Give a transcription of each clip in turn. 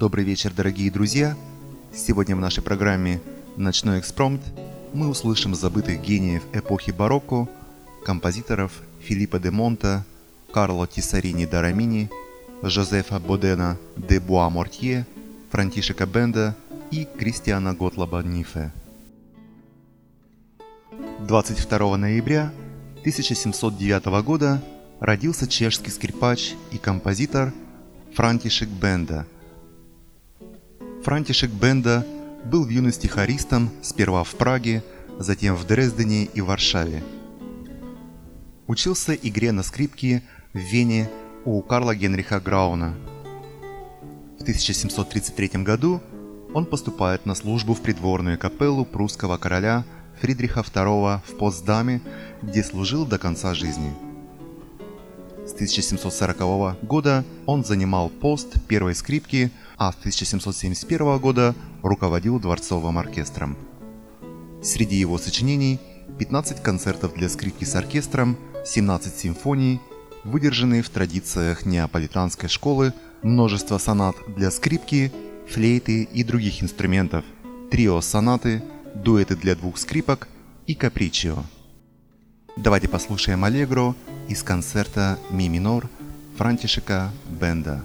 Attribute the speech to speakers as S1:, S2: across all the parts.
S1: Добрый вечер, дорогие друзья! Сегодня в нашей программе «Ночной экспромт» мы услышим забытых гениев эпохи барокко, композиторов Филиппа де Монта, Карло Тисарини Дарамини, Жозефа Бодена де Буа-Мортье, Франтишека Бенда и Кристиана Готлоба Нифе. 22 ноября 1709 года родился чешский скрипач и композитор Франтишек Бенда. Франтишек Бенда был в юности хористом сперва в Праге, затем в Дрездене и Варшаве. Учился игре на скрипке в Вене у Карла Генриха Грауна. В 1733 году он поступает на службу в придворную капеллу прусского короля Фридриха II в Потсдаме, где служил до конца жизни. С 1740 года он занимал пост первой скрипки, а с 1771 года руководил дворцовым оркестром. Среди его сочинений 15 концертов для скрипки с оркестром, 17 симфоний, выдержанные в традициях неаполитанской школы, множество сонат для скрипки, флейты и других инструментов, трио-сонаты, дуэты для двух скрипок и капричио. Давайте послушаем Аллегро из концерта ми минор Франтишека Бенда.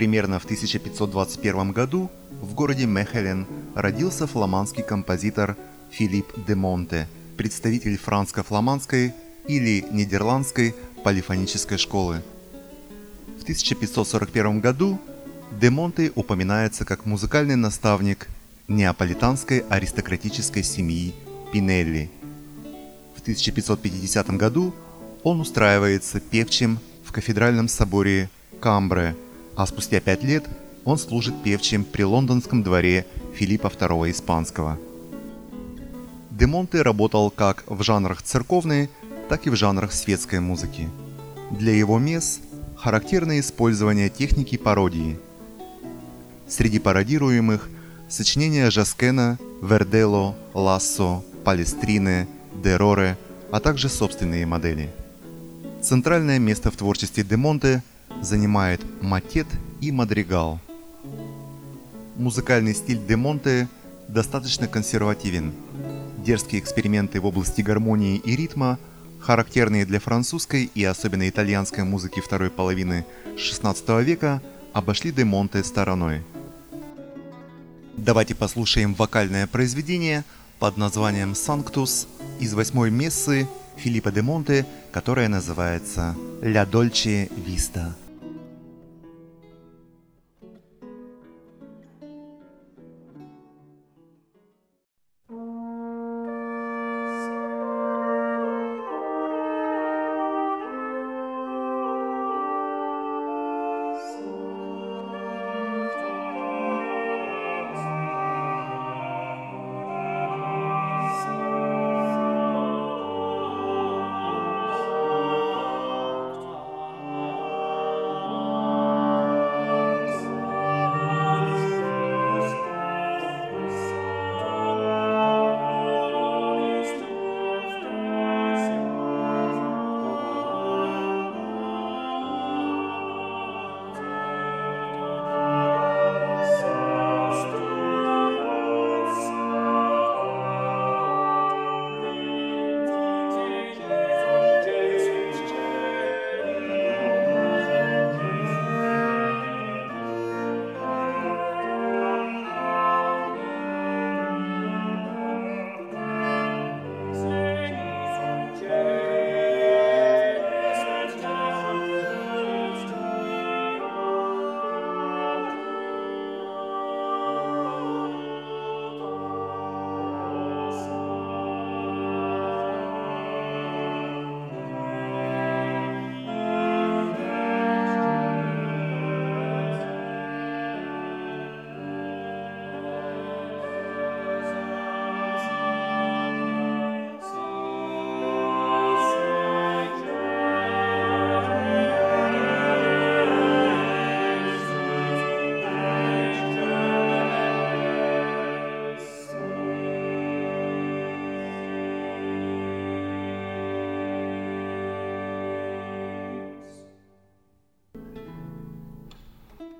S1: Примерно в 1521 году в городе Мехелен родился фламандский композитор Филипп де Монте, представитель франско-фламандской или нидерландской полифонической школы. В 1541 году де Монте упоминается как музыкальный наставник неаполитанской аристократической семьи Пинелли. В 1550 году он устраивается певчим в кафедральном соборе Камбре, а спустя пять лет он служит певчим при лондонском дворе Филиппа II Испанского. Де Монте работал как в жанрах церковной, так и в жанрах светской музыки. Для его мес характерно использование техники пародии. Среди пародируемых сочинения Жаскена, Вердело, Лассо, Палестрине, Дероре, а также собственные модели. Центральное место в творчестве Де Монте занимает макет и мадригал. Музыкальный стиль Де Монте достаточно консервативен. Дерзкие эксперименты в области гармонии и ритма, характерные для французской и особенно итальянской музыки второй половины XVI века, обошли Де Монте стороной. Давайте послушаем вокальное произведение под названием «Санктус» из восьмой мессы Филиппа де Монте, которая называется «Ля Дольче Виста».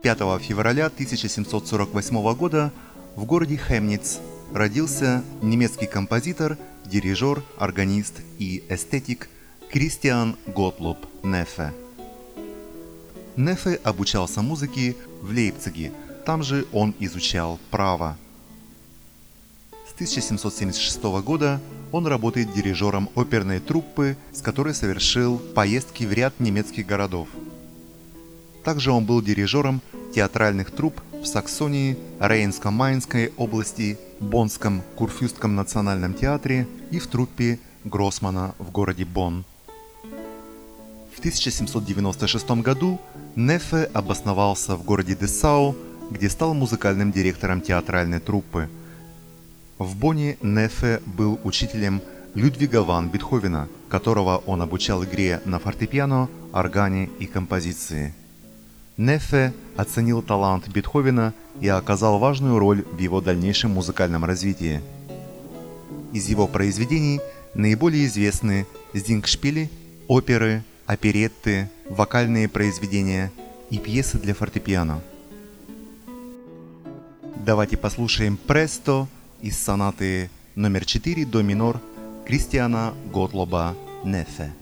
S1: 5 февраля 1748 года в городе Хемниц родился немецкий композитор, дирижер, органист и эстетик Кристиан Готлоб Нефе. Нефе обучался музыке в Лейпциге, там же он изучал право. С 1776 года он работает дирижером оперной труппы, с которой совершил поездки в ряд немецких городов – также он был дирижером театральных труп в Саксонии, Рейнско-Майнской области, Боннском Курфюстском национальном театре и в труппе Гроссмана в городе Бонн. В 1796 году Нефе обосновался в городе Десау, где стал музыкальным директором театральной труппы. В Бонне Нефе был учителем Людвига ван Бетховена, которого он обучал игре на фортепиано, органе и композиции. Нефе оценил талант Бетховена и оказал важную роль в его дальнейшем музыкальном развитии. Из его произведений наиболее известны зингшпили, оперы, оперетты, вокальные произведения и пьесы для фортепиано. Давайте послушаем «Престо» из сонаты номер 4 до минор Кристиана Готлоба Нефе.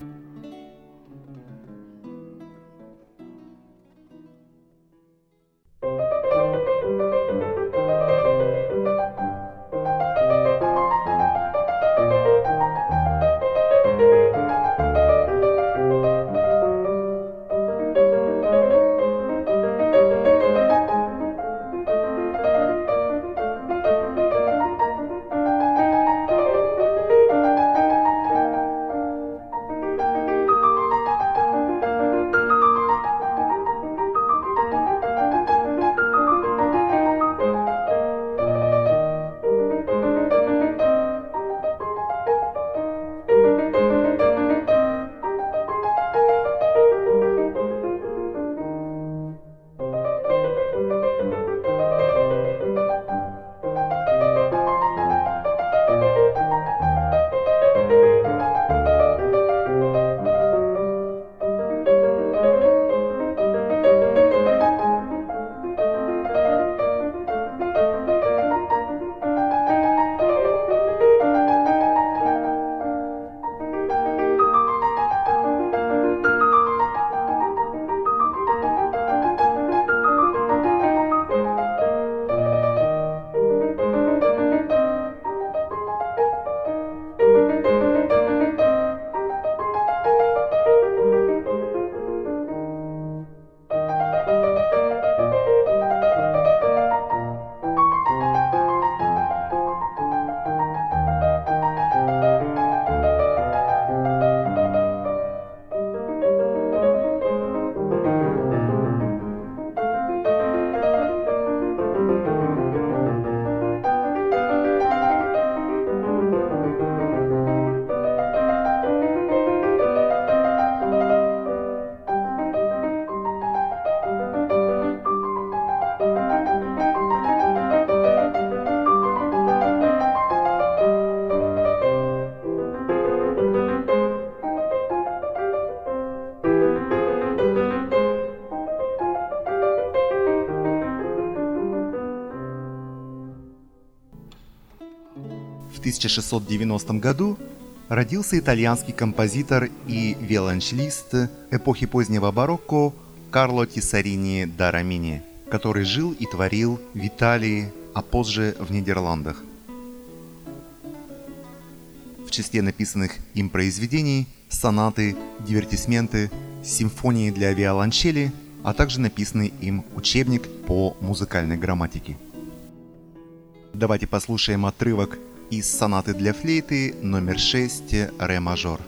S1: 1690 году родился итальянский композитор и виолончелист эпохи позднего барокко Карло Тиссарини да Рамини, который жил и творил в Италии, а позже в Нидерландах. В числе написанных им произведений сонаты, дивертисменты, симфонии для виолончели, а также написанный им учебник по музыкальной грамматике. Давайте послушаем отрывок из сонаты для флейты номер 6 ре мажор.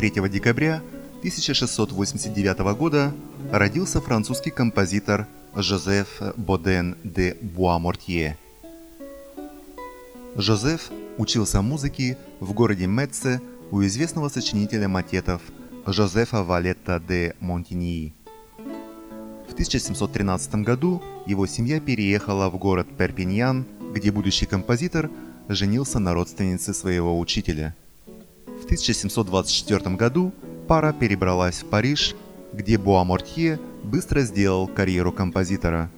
S1: 23 декабря 1689 года родился французский композитор Жозеф Боден де Буамортье. Жозеф учился музыке в городе Метце у известного сочинителя матетов Жозефа Валетта де Монтиньи. В 1713 году его семья переехала в город Перпиньян, где будущий композитор женился на родственнице своего учителя. В 1724 году пара перебралась в Париж, где Буамортье быстро сделал карьеру композитора,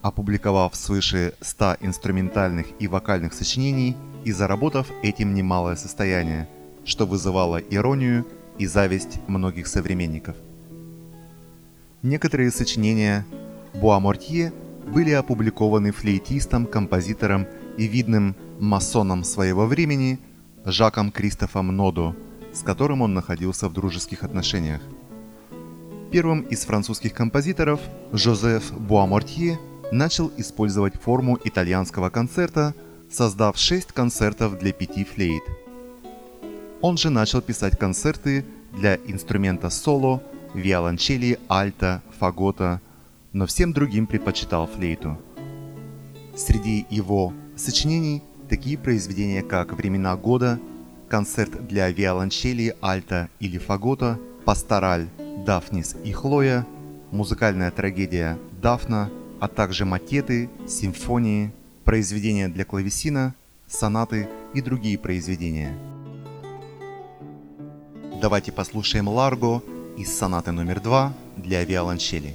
S1: опубликовав свыше 100 инструментальных и вокальных сочинений и заработав этим немалое состояние, что вызывало иронию и зависть многих современников. Некоторые сочинения Буамортье были опубликованы флейтистом, композитором и видным масоном своего времени Жаком Кристофом Нодо, с которым он находился в дружеских отношениях. Первым из французских композиторов Жозеф Буамортье начал использовать форму итальянского концерта, создав шесть концертов для пяти флейт. Он же начал писать концерты для инструмента соло, виолончели, альта, фагота, но всем другим предпочитал флейту. Среди его сочинений такие произведения, как «Времена года», концерт для виолончели, альта или фагота, пастораль, дафнис и хлоя, музыкальная трагедия «Дафна», а также макеты, симфонии, произведения для клавесина, сонаты и другие произведения. Давайте послушаем Ларго из сонаты номер два для виолончели.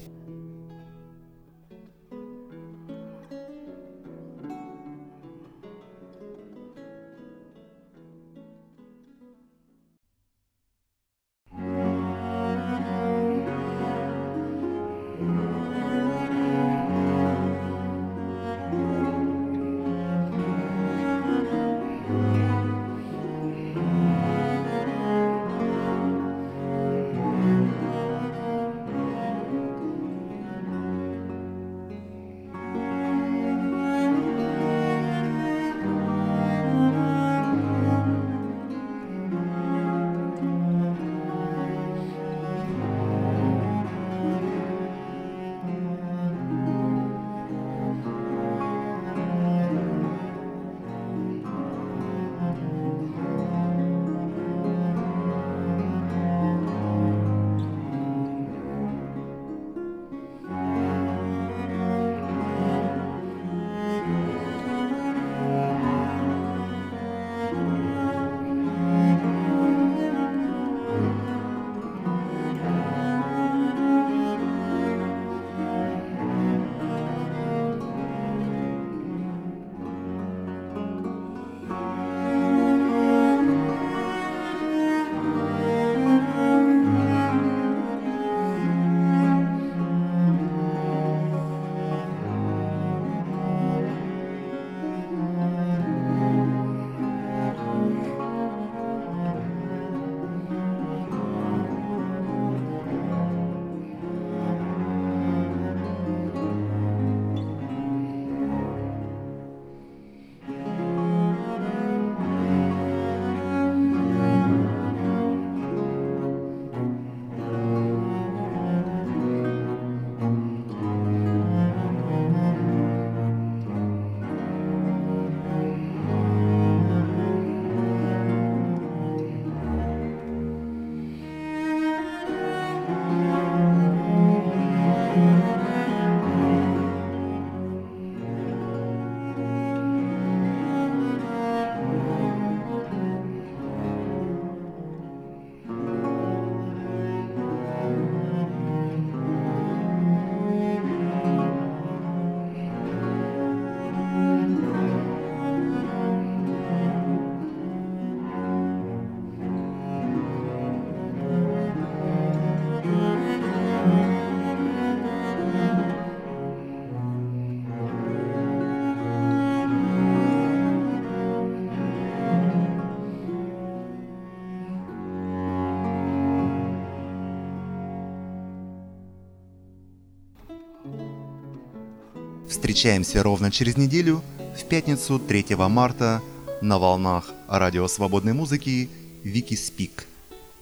S1: Встречаемся ровно через неделю, в пятницу 3 марта, на волнах Радио Свободной Музыки Вики Спик.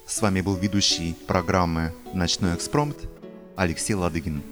S1: С вами был ведущий программы «Ночной экспромт» Алексей Ладыгин.